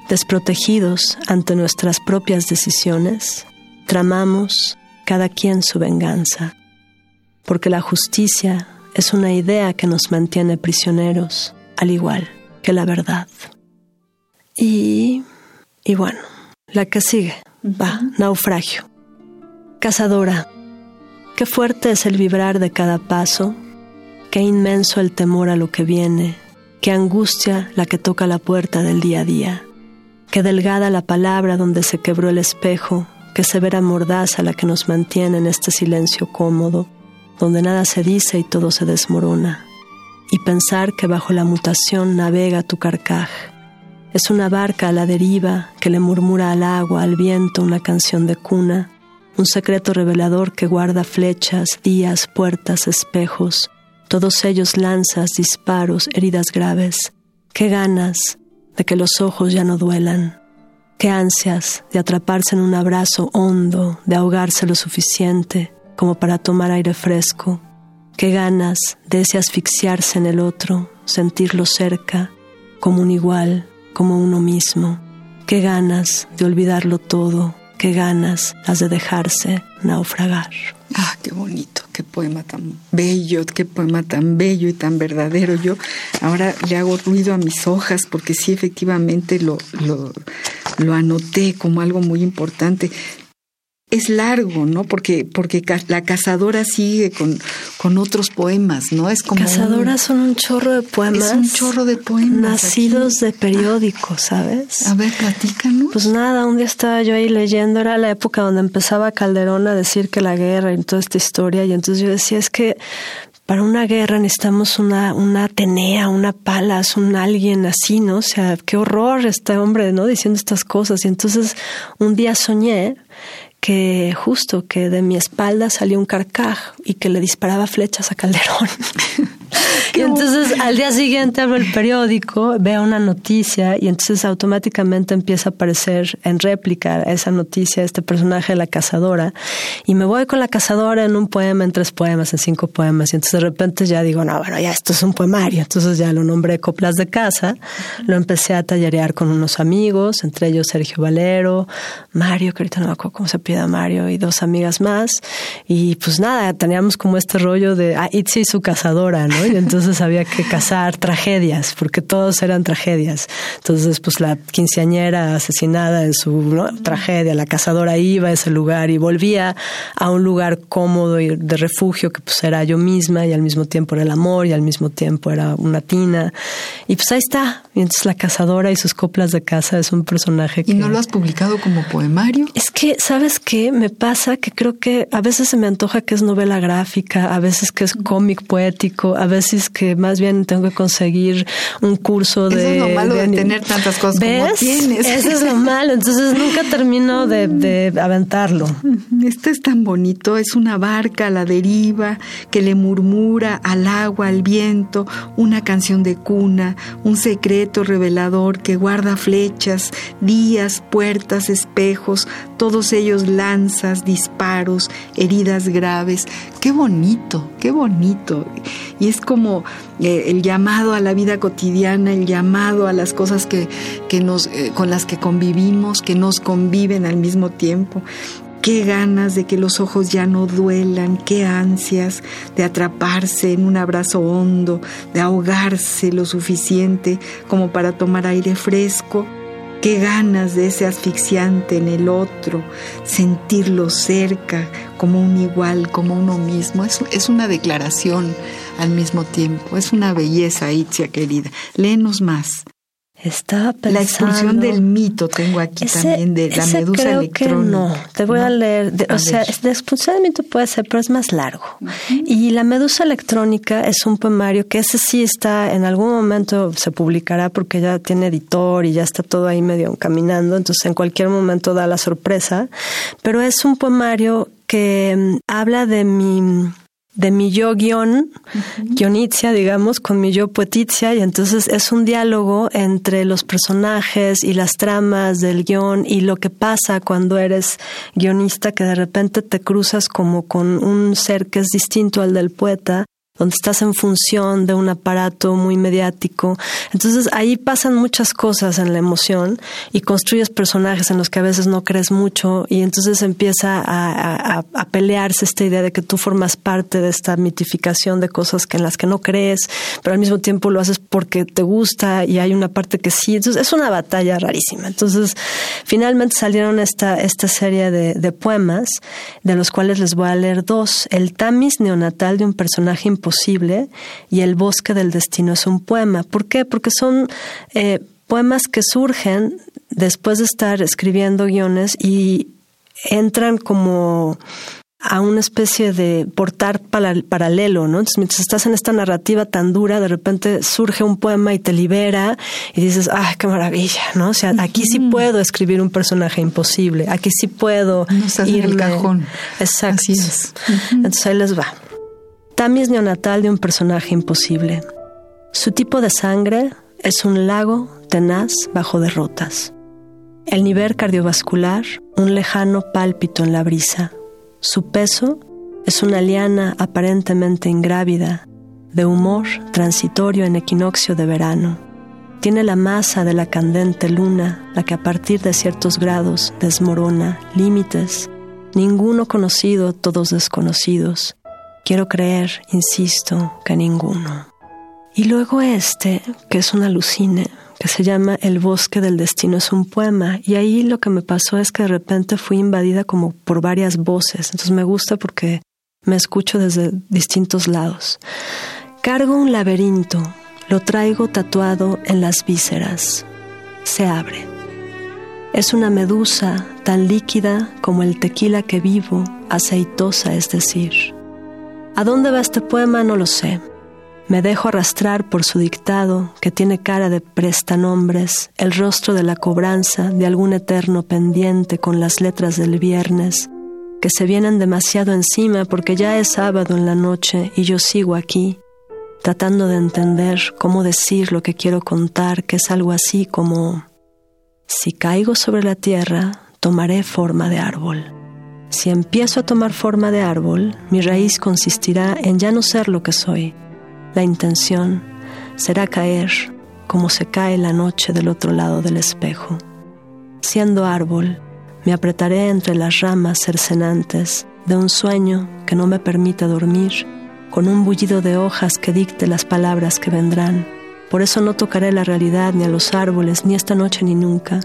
Desprotegidos ante nuestras propias decisiones, tramamos cada quien su venganza, porque la justicia es una idea que nos mantiene prisioneros, al igual que la verdad. Y, y bueno, la que sigue, va, naufragio. Cazadora, qué fuerte es el vibrar de cada paso, qué inmenso el temor a lo que viene, qué angustia la que toca la puerta del día a día, qué delgada la palabra donde se quebró el espejo, qué severa mordaza la que nos mantiene en este silencio cómodo, donde nada se dice y todo se desmorona, y pensar que bajo la mutación navega tu carcaj. Es una barca a la deriva que le murmura al agua, al viento, una canción de cuna, un secreto revelador que guarda flechas, días, puertas, espejos, todos ellos lanzas, disparos, heridas graves. Qué ganas de que los ojos ya no duelan. Qué ansias de atraparse en un abrazo hondo, de ahogarse lo suficiente como para tomar aire fresco. Qué ganas de ese asfixiarse en el otro, sentirlo cerca, como un igual, como uno mismo. Qué ganas de olvidarlo todo, qué ganas las de dejarse naufragar. Ah, qué bonito, qué poema tan bello, qué poema tan bello y tan verdadero. Yo ahora le hago ruido a mis hojas porque sí, efectivamente lo, lo, lo anoté como algo muy importante es largo, ¿no? Porque, porque la cazadora sigue con, con otros poemas, ¿no? Es como. Cazadoras son un chorro de poemas. Es un chorro de poemas. Nacidos de periódicos, ¿sabes? A ver, platícanos. Pues nada, un día estaba yo ahí leyendo, era la época donde empezaba Calderón a decir que la guerra y toda esta historia, y entonces yo decía, es que para una guerra necesitamos una, una Atenea, una Palas, un alguien así, ¿no? O sea, qué horror este hombre, ¿no? Diciendo estas cosas. Y entonces un día soñé que justo que de mi espalda salió un carcaj y que le disparaba flechas a Calderón. y entonces al día siguiente abro el periódico, veo una noticia y entonces automáticamente empieza a aparecer en réplica esa noticia, este personaje de la cazadora. Y me voy con la cazadora en un poema, en tres poemas, en cinco poemas. Y entonces de repente ya digo, no, bueno, ya esto es un poemario. Entonces ya lo nombré Coplas de Casa. Lo empecé a tallerear con unos amigos, entre ellos Sergio Valero, Mario, que ahorita no me acuerdo cómo se pide a Mario y dos amigas más. Y pues nada, teníamos como este rollo de ah, Itzi y su cazadora, ¿no? Y entonces había que cazar tragedias, porque todos eran tragedias. Entonces, pues la quinceañera asesinada en su tragedia, la cazadora iba a ese lugar y volvía a un lugar cómodo y de refugio que pues era yo misma y al mismo tiempo era el amor y al mismo tiempo era una tina. Y pues ahí está. Y entonces la cazadora y sus coplas de casa es un personaje que... ¿Y no lo has publicado como poemario? Es que, ¿sabes qué? Me pasa que creo que a veces se me antoja que es novela gráfica, a veces que es cómic poético, a veces que más bien tengo que conseguir un curso de... Eso es lo malo de, tener tantas cosas como tienes. Eso es lo malo, entonces nunca termino de, de aventarlo. Este es tan bonito, es una barca a la deriva que le murmura al agua, al viento, una canción de cuna, un secreto revelador que guarda flechas, días, puertas, espejos, todos ellos lanzas, disparos, heridas graves. Qué bonito, qué bonito. Y es como eh, el llamado a la vida cotidiana, el llamado a las cosas que, que nos, eh, con las que convivimos, que nos conviven al mismo tiempo. Qué ganas de que los ojos ya no duelan, qué ansias de atraparse en un abrazo hondo, de ahogarse lo suficiente como para tomar aire fresco Qué ganas de ese asfixiante en el otro, sentirlo cerca, como un igual, como uno mismo. Es, es una declaración al mismo tiempo. Es una belleza, Itzia querida. Léenos más. Estaba pensando. La expulsión del mito tengo aquí también, de la medusa creo electrónica. Que no, te voy a leer. o sea, la expulsión del mito puede ser, pero es más largo. Y la medusa electrónica es un poemario que ese sí está, en algún momento se publicará porque ya tiene editor y ya está todo ahí medio caminando, entonces en cualquier momento da la sorpresa. Pero es un poemario que mm, habla de mi de mi yo guion, guionizia, digamos, con mi yo poetizia, y entonces es un diálogo entre los personajes y las tramas del guion y lo que pasa cuando eres guionista, que de repente te cruzas como con un ser que es distinto al del poeta donde estás en función de un aparato muy mediático. Entonces ahí pasan muchas cosas en la emoción y construyes personajes en los que a veces no crees mucho y entonces empieza a, pelearse esta idea de que tú formas parte de esta mitificación de cosas que en las que no crees, pero al mismo tiempo lo haces porque te gusta y hay una parte que sí. Entonces es una batalla rarísima. Entonces finalmente salieron esta, esta serie de, poemas de los cuales les voy a leer dos. El Tamis neonatal de un personaje posible y El bosque del destino es un poema. ¿Por qué? Porque son eh, poemas que surgen después de estar escribiendo guiones y entran como a una especie de portar paralelo, ¿no? Entonces, mientras estás en esta narrativa tan dura, de repente surge un poema y te libera y dices, ¡ay, qué maravilla! ¿no? O sea, aquí sí puedo escribir un personaje imposible, aquí sí puedo no ir el cajón. Exacto. Entonces ahí les va. Es neonatal de un personaje imposible. Su tipo de sangre es un lago tenaz bajo derrotas. El nivel cardiovascular, un lejano pálpito en la brisa. Su peso es una liana aparentemente ingrávida, de humor transitorio en equinoccio de verano. Tiene la masa de la candente luna, la que a partir de ciertos grados desmorona límites, ninguno conocido, todos desconocidos Quiero creer, insisto, que ninguno. Y luego este, que es una alucine, que se llama El bosque del destino, es un poema. Y ahí lo que me pasó es que de repente fui invadida como por varias voces. Entonces me gusta porque me escucho desde distintos lados. Cargo un laberinto, lo traigo tatuado en las vísceras. Se abre. Es una medusa tan líquida como el tequila que vivo, aceitosa es decir. ¿A dónde va este poema? No lo sé. Me dejo arrastrar por su dictado, que tiene cara de prestanombres, el rostro de la cobranza de algún eterno pendiente con las letras del viernes, que se vienen demasiado encima porque ya es sábado en la noche y yo sigo aquí, tratando de entender cómo decir lo que quiero contar, que es algo así como, si caigo sobre la tierra, tomaré forma de árbol. Si empiezo a tomar forma de árbol, mi raíz consistirá en ya no ser lo que soy. La intención será caer como se cae la noche del otro lado del espejo. Siendo árbol, me apretaré entre las ramas cercenantes de un sueño que no me permita dormir, con un bullido de hojas que dicte las palabras que vendrán. Por eso no tocaré la realidad ni a los árboles, ni esta noche ni nunca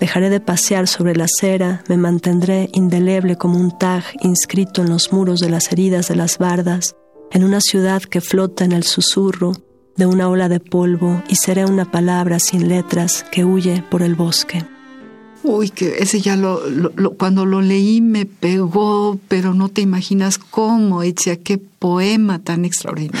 Dejaré de pasear sobre la acera, me mantendré indeleble como un tag inscrito en los muros de las heridas de las bardas, en una ciudad que flota en el susurro de una ola de polvo y seré una palabra sin letras que huye por el bosque. Uy, que ese ya lo, cuando lo leí me pegó, pero no te imaginas cómo, Echa, qué poema tan extraordinario.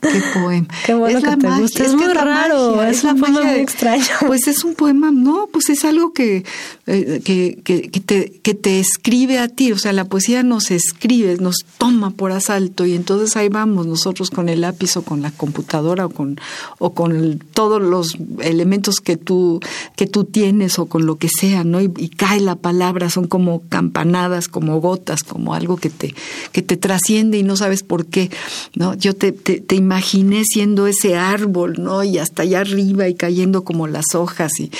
Qué poema. Qué bueno que te gusta. Es, muy raro, es, un poema muy extraño. Pues es un poema, no, pues es algo que, eh, que, que, te, que te escribe a ti. O sea, la poesía nos escribe, nos toma por asalto y entonces ahí vamos nosotros con el lápiz o con la computadora o con, o con todos los elementos que tú, que tú tienes o con lo que sea, ¿no? Y, y cae la palabra, son como campanadas, como gotas, como algo que te, que te trasciende y no sabes por qué, ¿no? Yo te, te, te imaginé siendo ese árbol, ¿no? Y hasta allá arriba y cayendo como las hojas y,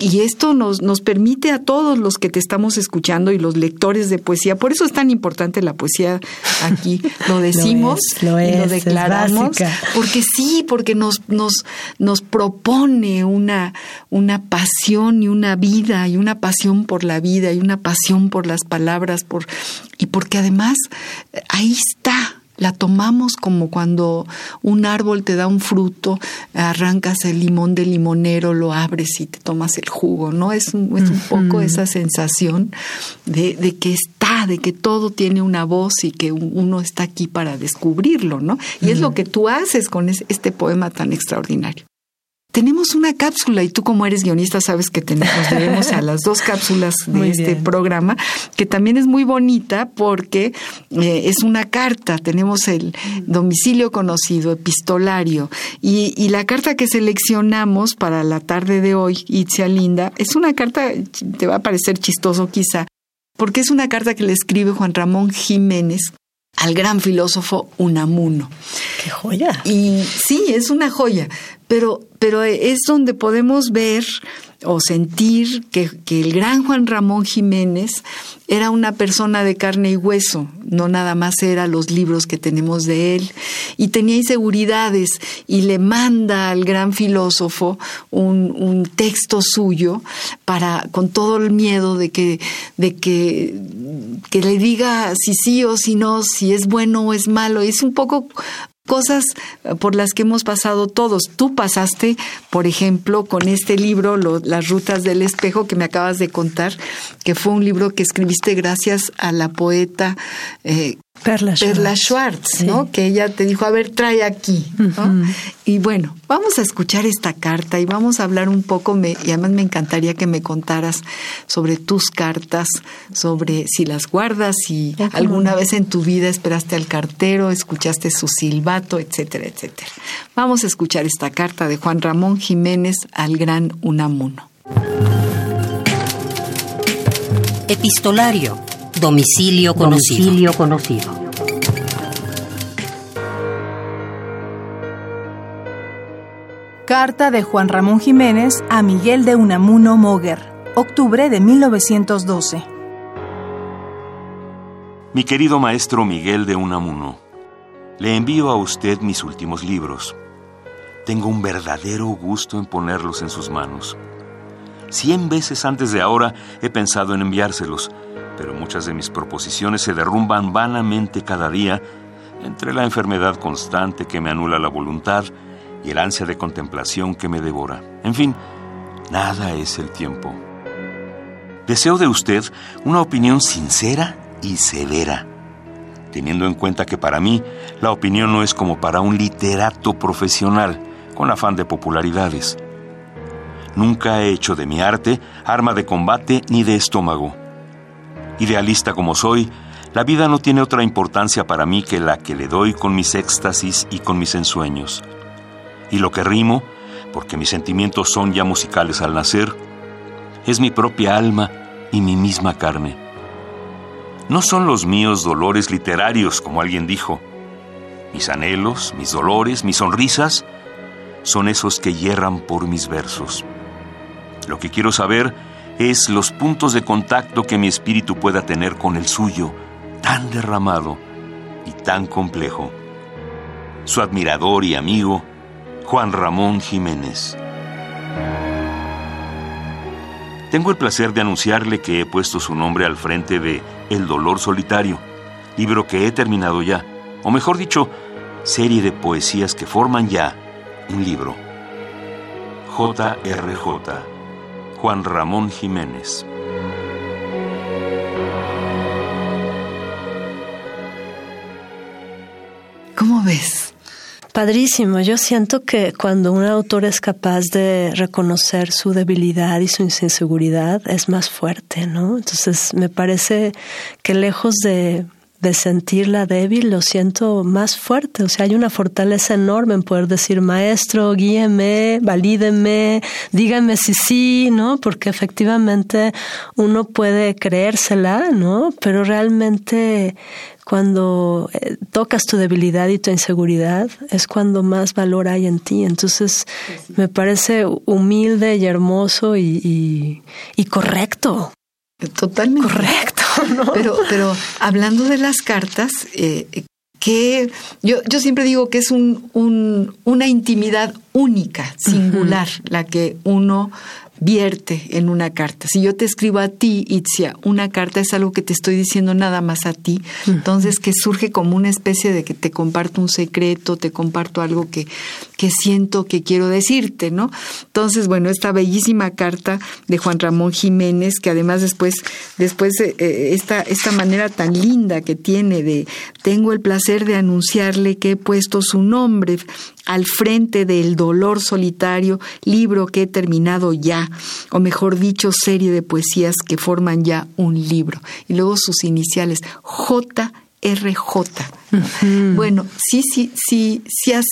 y esto nos, nos permite a todos los que te estamos escuchando y los lectores de poesía, por eso es tan importante la poesía aquí, lo decimos lo y lo declaramos, porque sí, porque nos, nos, nos propone una, una pasión y una vida, y una pasión por la vida, y una pasión por las palabras, por, y porque además ahí está la tomamos como cuando un árbol te da un fruto, arrancas el limón del limonero, lo abres y te tomas el jugo, ¿no? Es un, es un poco esa sensación de, de, que está, de que todo tiene una voz y que uno está aquí para descubrirlo, ¿no? Y es lo que tú haces con este poema tan extraordinario. Tenemos una cápsula y tú como eres guionista sabes que tenemos, debemos a las dos cápsulas de este programa, que también es muy bonita porque eh, es una carta, tenemos el domicilio conocido, epistolario, y, y, la carta que seleccionamos para la tarde de hoy, Itzia Linda, es una carta, te va a parecer chistoso quizá, porque es una carta que le escribe Juan Ramón Jiménez al gran filósofo Unamuno. ¡Qué joya! Y sí, es una joya, pero, pero es donde podemos ver o sentir que, el gran Juan Ramón Jiménez era una persona de carne y hueso, no nada más era los libros que tenemos de él, y tenía inseguridades y le manda al gran filósofo un, un texto suyo para, con todo el miedo de que, de que, que le diga si sí o si no, si es bueno o es malo. Es un poco cosas eh, por las que hemos pasado todos. Tú pasaste, por ejemplo, con este libro, Las Rutas del Espejo, que me acabas de contar, que fue un libro que escribiste gracias a la poeta eh, Perla Schwartz, ¿no? Que ella te dijo, a ver, trae aquí, ¿no? Y bueno, vamos a escuchar esta carta y vamos a hablar un poco, me, y además me encantaría que me contaras sobre tus cartas, sobre si las guardas, si alguna vez en tu vida esperaste al cartero, escuchaste su silbato, etcétera, etcétera. Vamos a escuchar esta carta de Juan Ramón Jiménez al gran Unamuno. Epistolario Domicilio conocido. Domicilio conocido. Carta de Juan Ramón Jiménez a Miguel de Unamuno Moguer, octubre de 1912. Mi querido maestro Miguel de Unamuno, le envío a usted mis últimos libros. Tengo un verdadero gusto en ponerlos en sus manos. Cien veces antes de ahora he pensado en enviárselos, pero muchas de mis proposiciones se derrumban vanamente cada día entre la enfermedad constante que me anula la voluntad y el ansia de contemplación que me devora. En fin, nada es el tiempo. Deseo de usted una opinión sincera y severa, teniendo en cuenta que para mí la opinión no es como para un literato profesional con afán de popularidades. Nunca he hecho de mi arte arma de combate ni de estómago. Idealista como soy, la vida no tiene otra importancia para mí que la que le doy con mis éxtasis y con mis ensueños. Y lo que rimo, porque mis sentimientos son ya musicales al nacer, es mi propia alma y mi misma carne. No son los míos dolores literarios, como alguien dijo. Mis anhelos, mis dolores, mis sonrisas, son esos que hierran por mis versos. Lo que quiero saber es los puntos de contacto que mi espíritu pueda tener con el suyo, tan derramado y tan complejo. Su admirador y amigo, Juan Ramón Jiménez. Tengo el placer de anunciarle que he puesto su nombre al frente de El dolor solitario, libro que he terminado ya, o mejor dicho, serie de poesías que forman ya un libro. JRJ. Juan Ramón Jiménez. ¿Cómo ves? Padrísimo. Yo siento que cuando un autor es capaz de reconocer su debilidad y su inseguridad, es más fuerte, ¿no? Entonces, me parece que lejos de de sentirla débil, lo siento más fuerte. O sea, hay una fortaleza enorme en poder decir, maestro, guíeme, valídeme, dígame si sí, ¿no? Porque efectivamente uno puede creérsela, ¿no? Pero realmente cuando eh, tocas tu debilidad y tu inseguridad es cuando más valor hay en ti. Entonces me parece humilde y hermoso y, y correcto. Totalmente. Correcto. Pero, pero hablando de las cartas, eh, que yo, yo siempre digo que es un, un una intimidad única, singular, la que uno vierte en una carta. Si yo te escribo a ti, Itzia, una carta es algo que te estoy diciendo nada más a ti, entonces que surge como una especie de que te comparto un secreto, te comparto algo que, que siento que quiero decirte, ¿no? Entonces, bueno, esta bellísima carta de Juan Ramón Jiménez, que además después, después eh, eh, esta, esta manera tan linda que tiene de, tengo el placer de anunciarle que he puesto su nombre al frente del dolor solitario, libro que he terminado ya, o mejor dicho, serie de poesías que forman ya un libro. Y luego sus iniciales, JRJ. Bueno, sí, sí, sí, sí has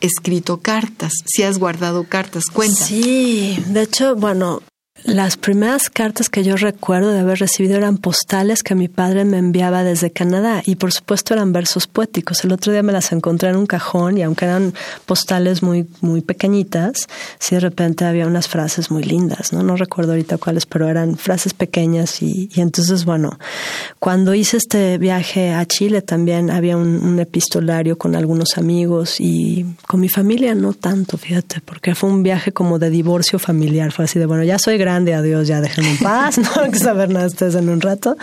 escrito cartas, sí has guardado cartas, cuenta. Sí, de hecho, bueno, Las primeras cartas que yo recuerdo de haber recibido eran postales que mi padre me enviaba desde Canadá y por supuesto eran versos poéticos. El otro día me las encontré en un cajón y aunque eran postales muy muy pequeñitas, sí de repente había unas frases muy lindas, ¿no? No recuerdo ahorita cuáles, pero eran frases pequeñas y, entonces bueno, cuando hice este viaje a Chile también había un, un epistolario con algunos amigos y con mi familia no tanto, fíjate, porque fue un viaje como de divorcio familiar, fue así de bueno, ya soy grande, adiós, ya déjenme en paz, no hay que saber nada de ustedes en un rato.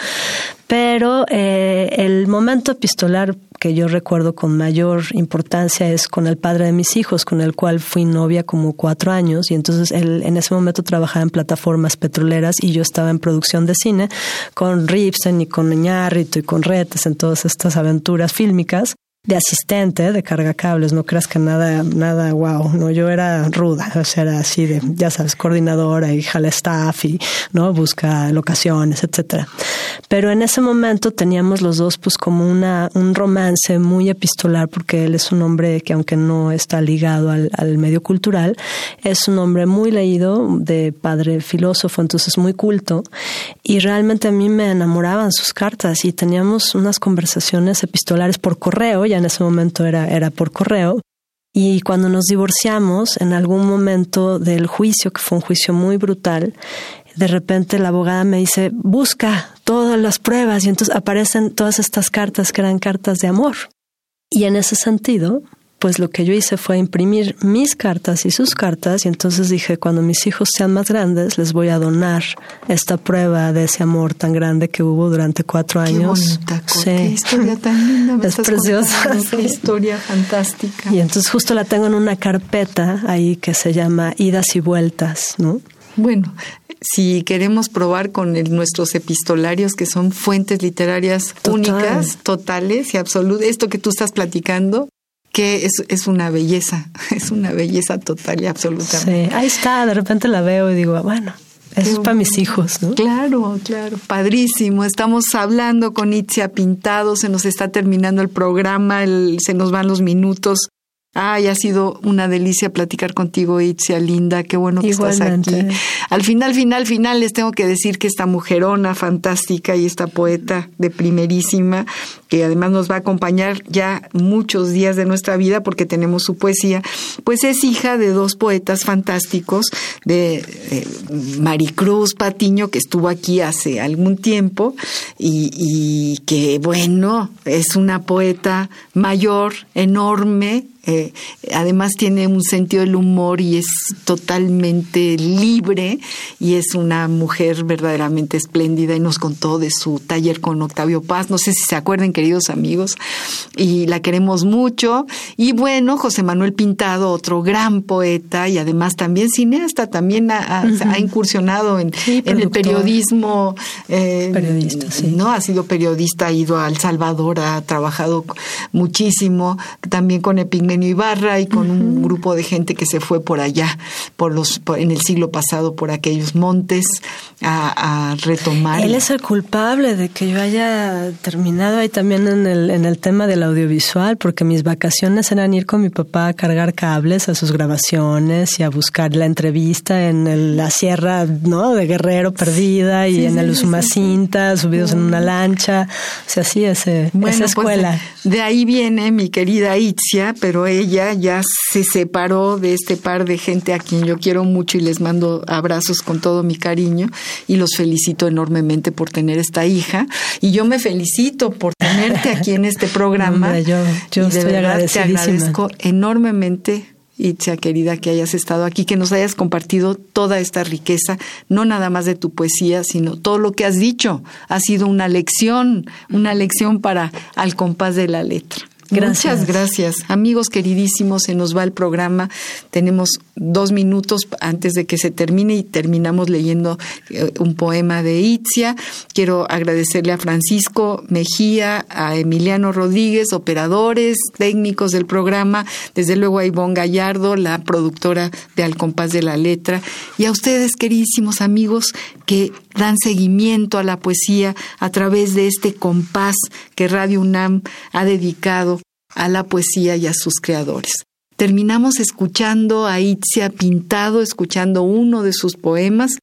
Pero eh, el momento epistolar que yo recuerdo con mayor importancia es con el padre de mis hijos, con el cual fui novia como cuatro años y entonces él en ese momento trabajaba en plataformas petroleras y yo estaba en producción de cine con Ripsen y con Iñárritu y con Retes en todas estas aventuras fílmicas de asistente de carga cables, no creas que nada, nada wow, no, yo era ruda, o sea, era así de, ya sabes, coordinadora y jala staff y, no, busca locaciones, etcétera. Pero en ese momento teníamos los dos pues como una, un romance muy epistolar porque él es un hombre que aunque no está ligado al, al medio cultural, es un hombre muy leído, de padre filósofo, entonces muy culto y realmente a mí me enamoraban sus cartas y teníamos unas conversaciones epistolares por correo en ese momento era, era por correo. Y cuando nos divorciamos, en algún momento del juicio, que fue un juicio muy brutal, de repente la abogada me dice, busca todas las pruebas y entonces aparecen todas estas cartas que eran cartas de amor. Y en ese sentido, pues lo que yo hice fue imprimir mis cartas y sus cartas y entonces dije, cuando mis hijos sean más grandes, les voy a donar esta prueba de ese amor tan grande que hubo durante cuatro años. Qué qué historia tan linda. es preciosa. Qué historia fantástica. Y entonces justo la tengo en una carpeta ahí que se llama Idas y Vueltas, ¿no? Bueno, si queremos probar con nuestros epistolarios, que son fuentes literarias únicas, totales y absolutas, esto que tú estás platicando, que es, es una belleza, es una belleza total y absoluta. Sí, ahí está, de repente la veo y digo, bueno, eso es para mis hijos, ¿no? Claro, claro, padrísimo. Estamos hablando con Itzia Pintado, se nos está terminando el programa, el, se nos van los minutos. Ay, ha sido una delicia platicar contigo, Itzia, linda, qué bueno que estás aquí. Al final, final, final, les tengo que decir que esta mujerona fantástica y esta poeta de primerísima, que además nos va a acompañar ya muchos días de nuestra vida porque tenemos su poesía, pues es hija de dos poetas fantásticos, de eh, Maricruz Patiño, que estuvo aquí hace algún tiempo, y, y que, bueno, es una poeta mayor, enorme, eh, además tiene un sentido del humor y es totalmente libre y es una mujer verdaderamente espléndida y nos contó de su taller con Octavio Paz. No sé si se acuerdan, queridos amigos, y la queremos mucho. Y bueno, José Manuel Pintado, otro gran poeta y además también cineasta, también ha, ha incursionado en, en, el periodismo. Eh, periodista, sí. ¿no? Ha sido periodista, ha ido a El Salvador, ha trabajado muchísimo, también con Epigmenio Ibarra y con un grupo de gente que se fue por allá, por los, por, en el siglo pasado, por aquellos montes, a, a, retomar. Él es el culpable de que yo haya terminado ahí también en el, en el tema del audiovisual, porque mis vacaciones eran ir con mi papá a cargar cables a sus grabaciones y a buscar la entrevista en el, la sierra, ¿no? De Guerrero perdida y sí, en sí, el Usumacinta, sí, subidos en una lancha. O sea, sí, ese, bueno, esa escuela. Pues, de ahí viene mi querida Itzia, pero ella ya se separó de este par de gente a quien yo quiero mucho y les mando abrazos con todo mi cariño y los felicito enormemente por tener esta hija y yo me felicito por tenerte aquí en este programa. Yo y de estoy verdad te agradezco enormemente Itzia querida, que hayas estado aquí, que nos hayas compartido toda esta riqueza, no nada más de tu poesía, sino todo lo que has dicho. Ha sido una lección, una lección para al compás de la letra. Muchas gracias. Amigos queridísimos, se nos va el programa. Tenemos dos minutos antes de que se termine y terminamos leyendo eh, un poema de Itzia. Quiero agradecerle a Francisco Mejía, a Emiliano Rodríguez, operadores, técnicos del programa, desde luego a Ivonne Gallardo, la productora de Al Compás de la Letra, y a ustedes, queridísimos amigos, que dan seguimiento a la poesía a través de este compás que Radio UNAM ha dedicado a la poesía y a sus creadores. Terminamos escuchando a Itzia Pintado, escuchando uno de sus poemas,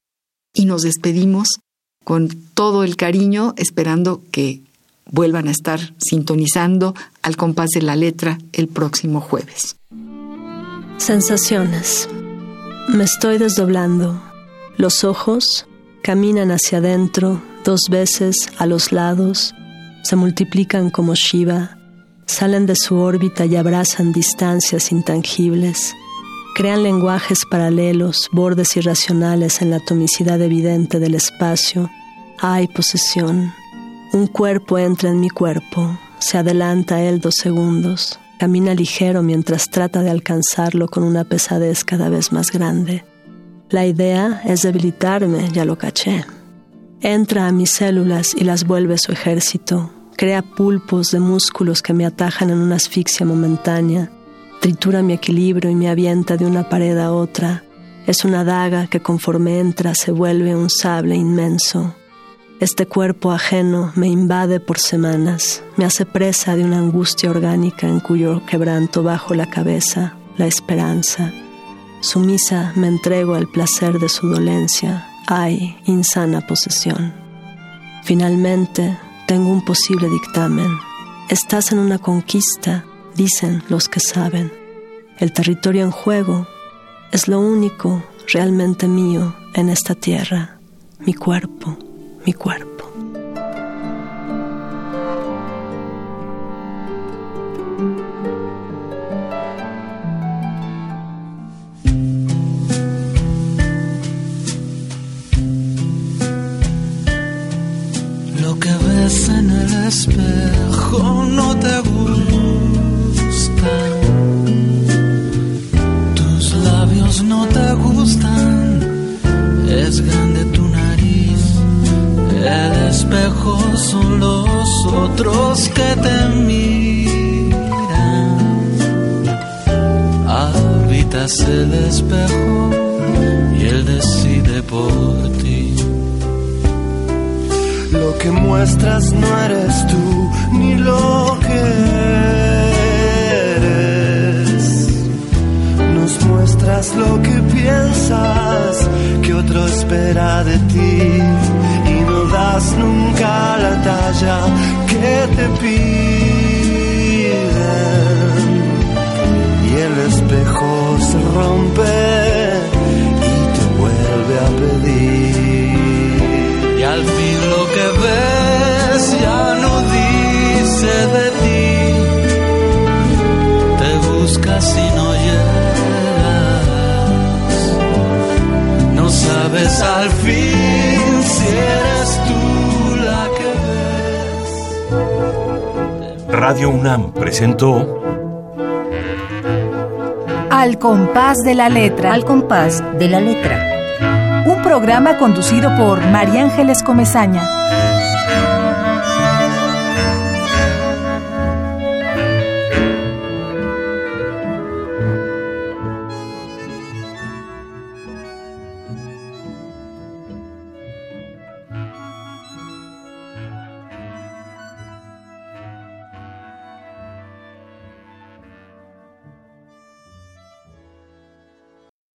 y nos despedimos con todo el cariño, esperando que vuelvan a estar sintonizando al compás de la letra el próximo jueves. Sensaciones. Me estoy desdoblando. Los ojos caminan hacia adentro dos veces a los lados, se multiplican como Shiva, salen de su órbita y abrazan distancias intangibles, crean lenguajes paralelos, bordes irracionales en la atomicidad evidente del espacio. Hay posesión. Un cuerpo entra en mi cuerpo, se adelanta él dos segundos, camina ligero mientras trata de alcanzarlo con una pesadez cada vez más grande. La idea es debilitarme, ya lo caché. Entra a mis células y las vuelve su ejército, crea pulpos de músculos que me atajan en una asfixia momentánea, tritura mi equilibrio y me avienta de una pared a otra. Es una daga que conforme entra se vuelve un sable inmenso. Este cuerpo ajeno me invade por semanas, me hace presa de una angustia orgánica en cuyo quebranto bajo la cabeza, la esperanza. Sumisa me entrego al placer de su dolencia, hay insana posesión. Finalmente, tengo un posible dictamen. Estás en una conquista, dicen los que saben. El territorio en juego es lo único realmente mío en esta tierra, mi cuerpo, mi cuerpo. Espejo no te gusta, tus labios no te gustan, es grande tu nariz, el espejo son los otros que te miran, habitas el espejo y él decide por ti. Lo que muestras no eres tú, ni lo que eres. Nos muestras lo que piensas que otro espera de ti y no das nunca la talla que te piden. Y el espejo se rompe ves ya no dice de ti. Te buscas y no llegas. No sabes al fin si eres tú la que ves. Radio UNAM presentó Al compás de la letra. Al compás de la letra. Un programa conducido por María Ángeles Comezaña.